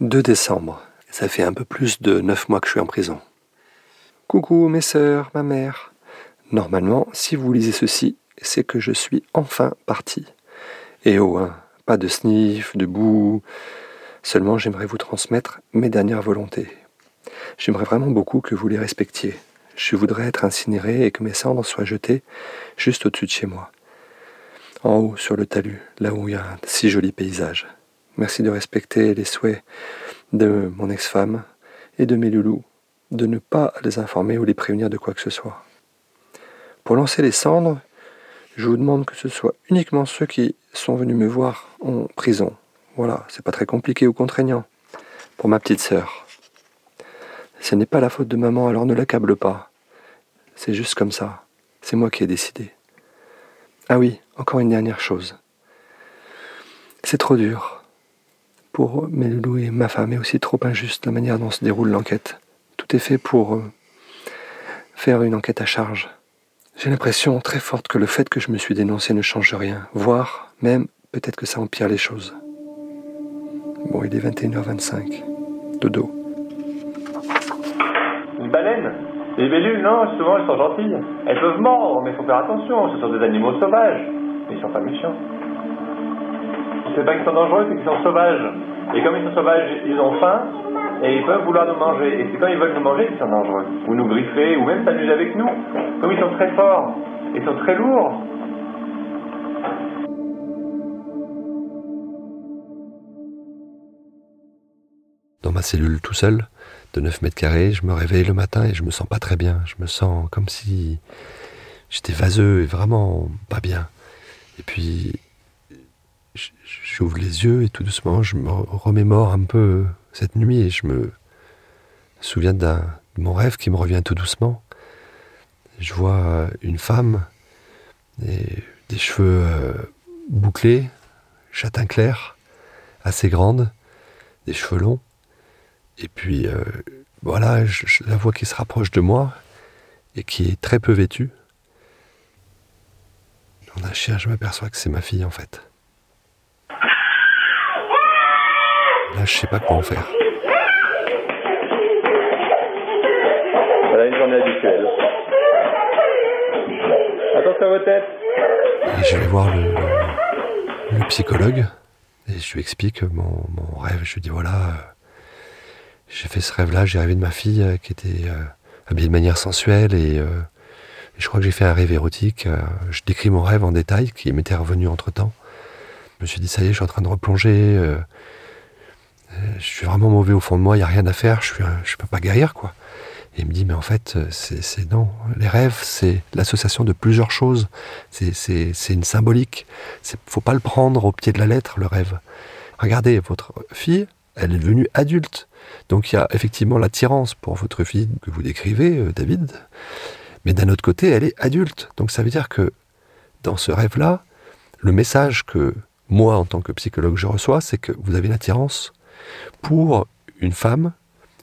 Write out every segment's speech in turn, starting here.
2 décembre. Ça fait un peu plus de 9 mois que je suis en prison. Coucou mes sœurs, ma mère. Normalement, si vous lisez ceci, c'est que je suis enfin parti. Et oh, hein, pas de sniff, de boue. Seulement, j'aimerais vous transmettre mes dernières volontés. J'aimerais vraiment beaucoup que vous les respectiez. Je voudrais être incinéré et que mes cendres soient jetées juste au-dessus de chez moi. En haut, sur le talus, là où il y a un si joli paysage. Merci de respecter les souhaits de mon ex-femme et de mes loulous, de ne pas les informer ou les prévenir de quoi que ce soit. Pour lancer les cendres, je vous demande que ce soit uniquement ceux qui sont venus me voir en prison. Voilà, c'est pas très compliqué ou contraignant. Pour ma petite sœur. Ce n'est pas la faute de maman, alors ne l'accable pas. C'est juste comme ça. C'est moi qui ai décidé. Ah oui, encore une dernière chose. C'est trop dur pour mes et ma femme est aussi trop injuste la manière dont se déroule l'enquête. Tout est fait pour euh, faire une enquête à charge. J'ai l'impression très forte que le fait que je me suis dénoncé ne change rien, voire même peut-être que ça empire les choses. Bon, il est 21h25. Dodo. Une baleine? Les libellules, non, souvent elles sont gentilles. Elles peuvent mordre, mais faut faire attention, ce sont des animaux sauvages. Mais ils sont pas méchants c'est pas qu'ils sont dangereux, c'est qu'ils sont sauvages. Et comme ils sont sauvages, ils ont faim et ils peuvent vouloir nous manger. Et c'est quand ils veulent nous manger qu'ils sont dangereux. Ou nous griffer, ou même s'amuser avec nous. Comme ils sont très forts, ils sont très lourds. Dans ma cellule tout seul, de 9 mètres carrés, je me réveille le matin et je me sens pas très bien. Je me sens comme si j'étais vaseux et vraiment pas bien. Et puis j'ouvre les yeux et tout doucement, je me remémore un peu cette nuit et je me souviens de mon rêve qui me revient tout doucement. Je vois une femme, des cheveux euh, bouclés, châtain clair, assez grande, des cheveux longs. Et puis euh, voilà, je, la vois qui se rapproche de moi et qui est très peu vêtue. On a chien, je m'aperçois que c'est ma fille en fait. Là, je sais pas quoi en faire. Voilà une journée habituelle. Attention à vos têtes. Et je vais voir le, psychologue et je lui explique mon, rêve. Je lui dis voilà, euh, j'ai fait ce rêve-là, j'ai rêvé de ma fille euh, qui était euh, habillée de manière sensuelle et, je crois que j'ai fait un rêve érotique. je décris mon rêve en détail qui m'était revenu entre temps. Je me suis dit ça y est, je suis en train de replonger je suis vraiment mauvais au fond de moi, il n'y a rien à faire, je ne peux pas guérir, quoi. Et il me dit, mais en fait, c'est non. Les rêves, c'est l'association de plusieurs choses. C'est une symbolique. Il faut pas le prendre au pied de la lettre, le rêve. Regardez, votre fille, elle est devenue adulte. Donc il y a effectivement l'attirance pour votre fille que vous décrivez, euh, David. Mais d'un autre côté, elle est adulte. Donc ça veut dire que dans ce rêve-là, le message que moi, en tant que psychologue, je reçois, c'est que vous avez l'attirance pour une femme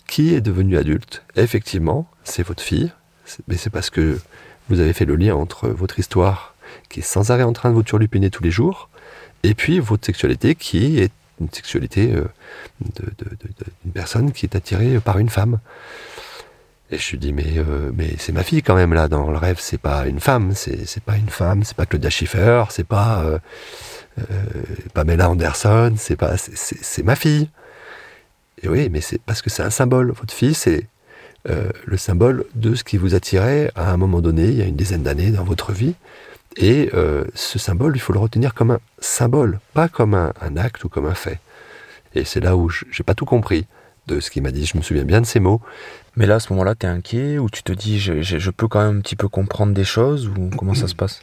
qui est devenue adulte. effectivement, c'est votre fille, mais c'est parce que vous avez fait le lien entre votre histoire qui est sans arrêt en train de vous turlupiner tous les jours, et puis votre sexualité qui est une sexualité euh, d'une personne qui est attirée par une femme. Et je lui dis mais euh, mais c'est ma fille quand même là dans le rêve c'est pas une femme c'est pas une femme c'est pas Claudia Schiffer c'est pas euh, Pamela Anderson c'est pas c'est ma fille et oui, mais c'est parce que c'est un symbole. Votre fille, c'est euh, le symbole de ce qui vous attirait à un moment donné, il y a une dizaine d'années dans votre vie. Et euh, ce symbole, il faut le retenir comme un symbole, pas comme un, acte ou comme un fait. Et c'est là où j'ai pas tout compris de ce qu'il m'a dit. Je me souviens bien de ces mots. Mais là, à ce moment-là, tu es inquiet ou tu te dis, je, je, peux quand même un petit peu comprendre des choses ou comment ça se passe?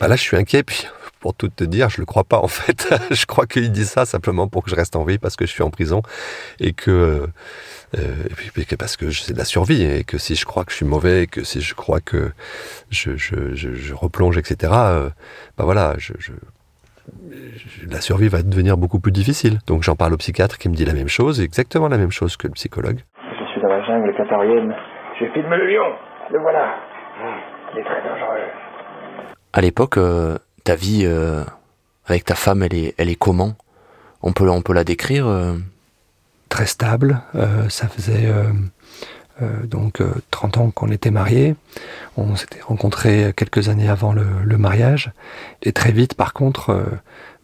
Bah Là, je suis inquiet, puis pour tout te dire, je le crois pas en fait. je crois qu'il dit ça simplement pour que je reste en vie parce que je suis en prison et que euh, et puis, parce que c'est de la survie et que si je crois que je suis mauvais et que si je crois que je, replonge, etc. Euh, bah voilà, la survie va devenir beaucoup plus difficile. Donc j'en parle au psychiatre qui me dit la même chose, exactement la même chose que le psychologue. Je suis dans la jungle qatarienne. Je filme le lion. Le voilà. Il est très dangereux. À l'époque, euh, ta vie euh, avec ta femme, elle est, elle est comment? On peut, on peut la décrire euh, très stable. ça faisait donc 30 ans qu'on était mariés. On s'était rencontrés quelques années avant le, mariage. Et très vite, par contre,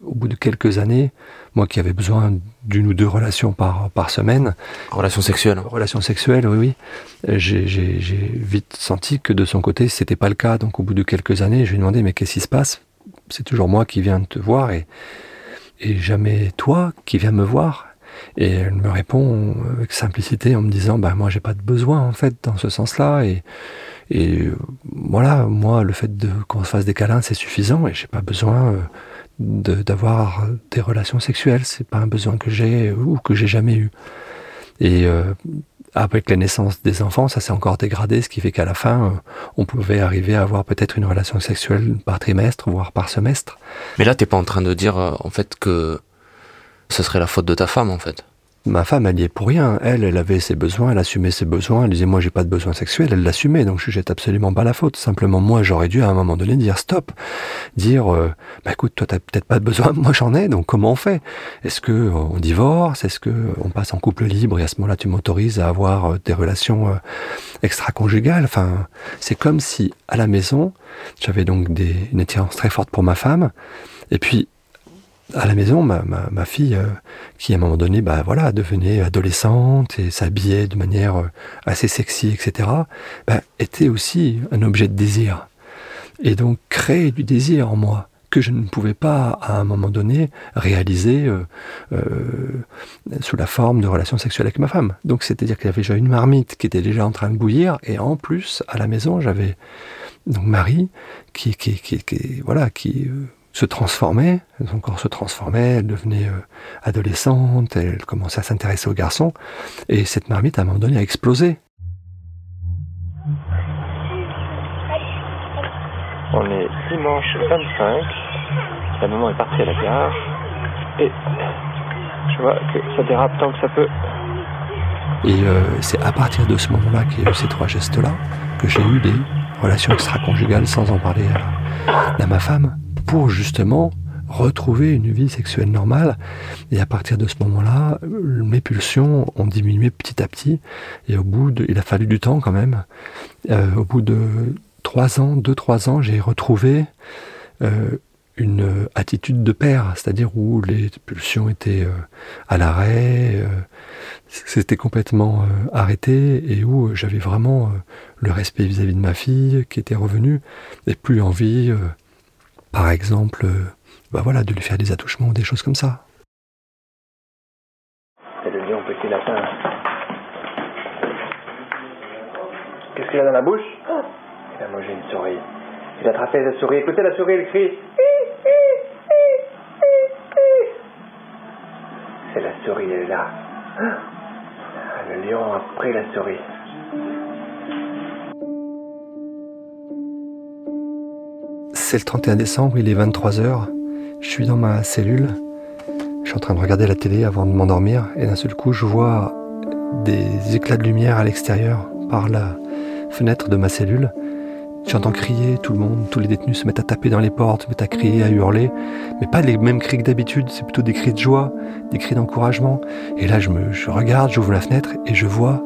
au bout de quelques années, moi qui avais besoin d'une ou deux relations par, par semaine. Relations sexuelles. Relations sexuelles, oui, oui. J'ai vite senti que de son côté, c'était pas le cas. Donc au bout de quelques années, je lui ai demandé, mais qu'est-ce qui se passe? C'est toujours moi qui viens te voir et, et jamais toi qui viens me voir. Et elle me répond avec simplicité en me disant, bah moi j'ai pas de besoin en fait dans ce sens-là et et voilà, moi, le fait de qu'on se fasse des câlins, c'est suffisant et j'ai pas besoin euh, d'avoir des relations sexuelles. C'est pas un besoin que j'ai ou que j'ai jamais eu. Et euh, avec la naissance des enfants, ça s'est encore dégradé, ce qui fait qu'à la fin, euh, on pouvait arriver à avoir peut-être une relation sexuelle par trimestre, voire par semestre. Mais là, t'es pas en train de dire euh, en fait que ce serait la faute de ta femme, en fait. Ma femme, elle y est pour rien. Elle, elle avait ses besoins, elle assumait ses besoins. Elle disait, moi, j'ai pas de besoins sexuels. Elle l'assumait, donc je jette absolument pas la faute. Simplement, moi, j'aurais dû à un moment donné dire stop, dire, euh, bah écoute, toi, t'as peut-être pas de besoin, moi, j'en ai. Donc, comment on fait? Est-ce que euh, on divorce? Est-ce que euh, on passe en couple libre et à ce moment-là, tu m'autorises à avoir des relations extra-conjugales? Enfin, c'est comme si à la maison, j'avais donc des, une attirance très forte pour ma femme, et puis à la maison, ma, ma, fille, euh, qui à un moment donné, bah voilà, devenait adolescente et s'habillait de manière euh, assez sexy, etc., bah, était aussi un objet de désir. Et donc créer du désir en moi que je ne pouvais pas, à un moment donné, réaliser euh, sous la forme de relations sexuelles avec ma femme. Donc c'est-à-dire qu'il y avait déjà une marmite qui était déjà en train de bouillir, et en plus, à la maison, j'avais donc Marie qui, qui, qui, qui voilà, qui se transformait, son corps se transformait, elle devenait euh, adolescente, elle commençait à s'intéresser aux garçons, et cette marmite à un moment donné a explosé. On est dimanche 25, la maman est partie à la gare, et je vois que ça dérape tant que ça peut. Et euh, c'est à partir de ce moment-là qu'il y a eu ces trois gestes-là que j'ai eu des relations extra-conjugales sans en parler à ma femme pour justement retrouver une vie sexuelle normale. Et à partir de ce moment-là, mes pulsions ont diminué petit à petit. Et au bout de, il a fallu du temps quand même. Euh, au bout de trois ans, deux, trois ans, j'ai retrouvé euh, une attitude de père, c'est-à-dire où les pulsions étaient euh, à l'arrêt, c'était complètement arrêté et où j'avais vraiment le respect vis-à-vis -vis de ma fille qui était revenu et plus envie par exemple, euh, bah voilà, de lui faire des attouchements ou des choses comme ça. C'est le lion petit lapin. Qu'est-ce qu'il a dans la bouche? Il a mangé une souris. Il a attrapé la souris. Écoutez la souris, elle crie. C'est la souris, elle est là. Ah, le lion a pris la souris. C'est le 31 décembre, il est 23h. Je suis dans ma cellule. Je suis en train de regarder la télé avant de m'endormir et d'un seul coup, je vois des éclats de lumière à l'extérieur par la fenêtre de ma cellule. J'entends crier tout le monde, tous les détenus se mettent à taper dans les portes, se mettent à crier, à hurler, mais pas les mêmes cris que d'habitude, c'est plutôt des cris de joie, des cris d'encouragement. Et là, je me, regarde, j'ouvre la fenêtre et je vois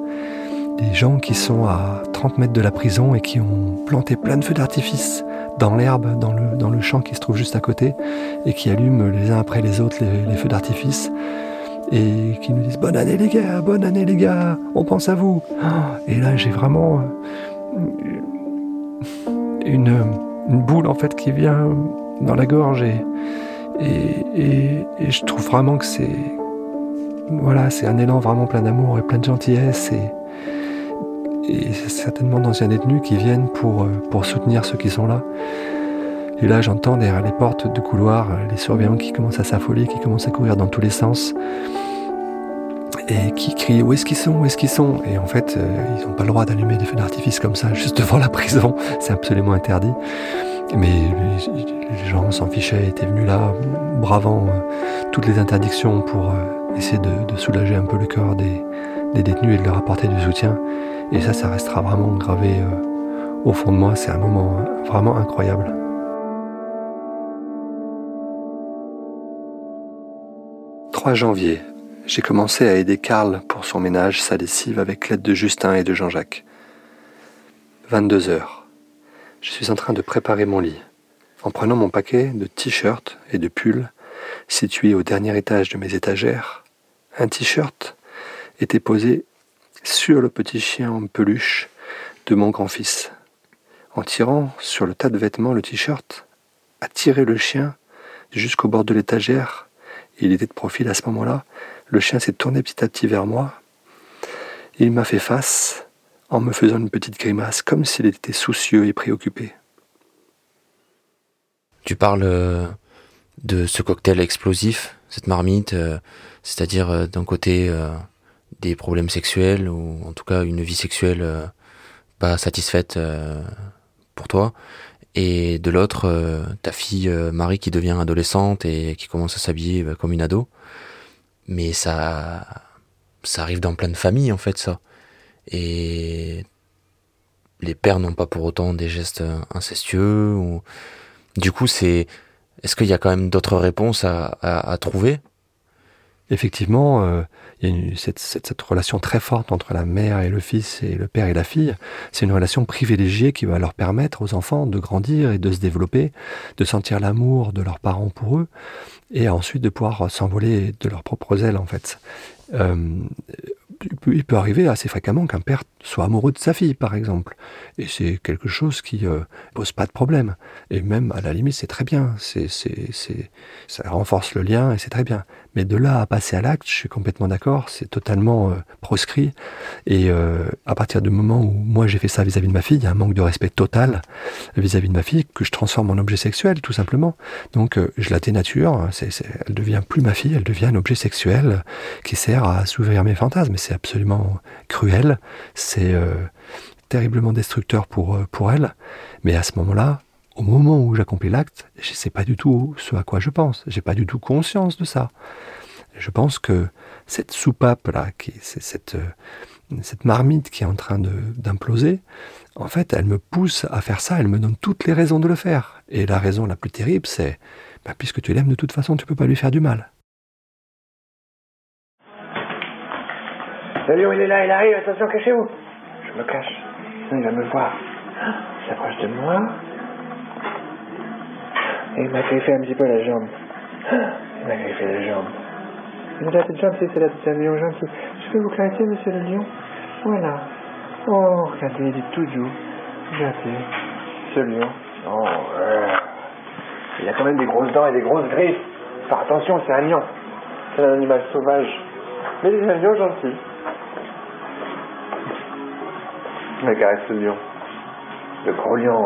des gens qui sont à 30 mètres de la prison et qui ont planté plein de feux d'artifice dans l'herbe, dans le, dans le champ qui se trouve juste à côté, et qui allument les uns après les autres les, feux d'artifice, et qui nous disent Bonne année les gars, bonne année les gars, on pense à vous. Et là j'ai vraiment euh, une, une, boule en fait qui vient dans la gorge, et, et, et, je trouve vraiment que c'est voilà, c'est un élan vraiment plein d'amour et plein de gentillesse, et, et certainement d'anciens détenus qui viennent pour, euh, pour soutenir ceux qui sont là. Et là, j'entends derrière les portes de couloir euh, les surveillants qui commencent à s'affoler, qui commencent à courir dans tous les sens et qui crient où est-ce qu'ils sont, où est-ce qu'ils sont? Et en fait, euh, ils n'ont pas le droit d'allumer des feux d'artifice comme ça juste devant la prison, c'est absolument interdit. Mais les gens s'en fichaient, étaient venus là, bravant toutes les interdictions pour essayer de, soulager un peu le cœur des, des détenus et de leur apporter du soutien. Et ça, ça restera vraiment gravé euh, au fond de moi. C'est un moment euh, vraiment incroyable. « 3 janvier. j'ai commencé à aider Karl pour son ménage, sa lessive, avec l'aide de Justin et de Jean-Jacques. 22 heures. Je suis en train de préparer mon lit. En prenant mon paquet de t-shirts et de pulls situé au dernier étage de mes étagères, un t-shirt était posé sur le petit chien en peluche de mon grand-fils. En tirant sur le tas de vêtements le t-shirt, a tiré le chien jusqu'au bord de l'étagère. Il était de profil à ce moment-là. Le chien s'est tourné petit à petit vers moi. Il m'a fait face en me faisant une petite grimace, comme s'il était soucieux et préoccupé. Tu parles euh, de ce cocktail explosif, cette marmite, euh, c'est-à-dire euh, d'un côté des problèmes sexuels ou en tout cas une vie sexuelle pas satisfaite pour toi, et de l'autre ta fille Marie qui devient adolescente et qui commence à s'habiller comme une ado. Mais ça, ça arrive dans plein de familles en fait ça. Et les pères n'ont pas pour autant des gestes incestueux. Du coup, c'est est-ce qu'il y a quand même d'autres réponses à, trouver? Effectivement, euh, il y a cette, relation très forte entre la mère et le fils et le père et la fille. C'est une relation privilégiée qui va leur permettre aux enfants de grandir et de se développer, de sentir l'amour de leurs parents pour eux et ensuite de pouvoir s'envoler de leurs propres ailes en fait. Euh, il peut arriver assez fréquemment qu'un père soit amoureux de sa fille, par exemple. Et c'est quelque chose qui euh, pose pas de problème. Et même, à la limite, c'est très bien. C'est, c'est, c'est, ça renforce le lien et c'est très bien. Mais de là à passer à l'acte, je suis complètement d'accord, c'est totalement euh, proscrit. Et euh, à partir du moment où moi j'ai fait ça vis-à-vis de ma fille, il y a un manque de respect total vis-à-vis de ma fille que je transforme en objet sexuel, tout simplement. Donc euh, je la dénature, c'est, c'est, elle devient plus ma fille, elle devient un objet sexuel qui sert à s'ouvrir mes fantasmes. C'est absolument cruel, terriblement destructeur pour, pour elle. Mais à ce moment-là, au moment où j'accomplis l'acte, je sais pas du tout ce à quoi je pense. J'ai pas du tout conscience de ça. Je pense que cette soupape là, cette euh, cette marmite qui est en train d'imploser, en fait, elle me pousse à faire ça. Elle me donne toutes les raisons de le faire. Et la raison la plus terrible, c'est bah, puisque tu l'aimes de toute façon, tu peux pas lui faire du mal. Lion, il est là, il arrive. Attention, cachez-vous. Je me cache. il va me voir. Il s'approche de moi. Et il m'a griffé un petit peu la jambe. Il m'a griffé la jambe. Il la petite jambe, c'est la petite lion gentil. Je peux vous caresser, monsieur le lion? Voilà. Oh, regardez, il est tout doux. Regardez, ce lion. Oh. Il a quand même des grosses dents et des grosses griffes. Faire attention, c'est un lion. C'est un animal sauvage. Mais il est un lion gentil. Caresse ce lion. Le gros lion,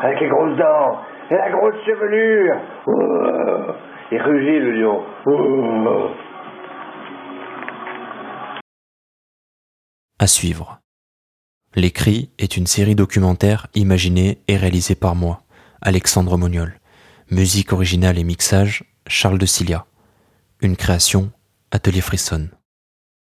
avec les grosses dents et la grosse chevelure. Rugit le lion. À suivre. Les est une série documentaire imaginée et réalisée par moi, Alexandre Moniol. Musique originale et mixage, Charles de Cilia. Une création, Atelier Frisson.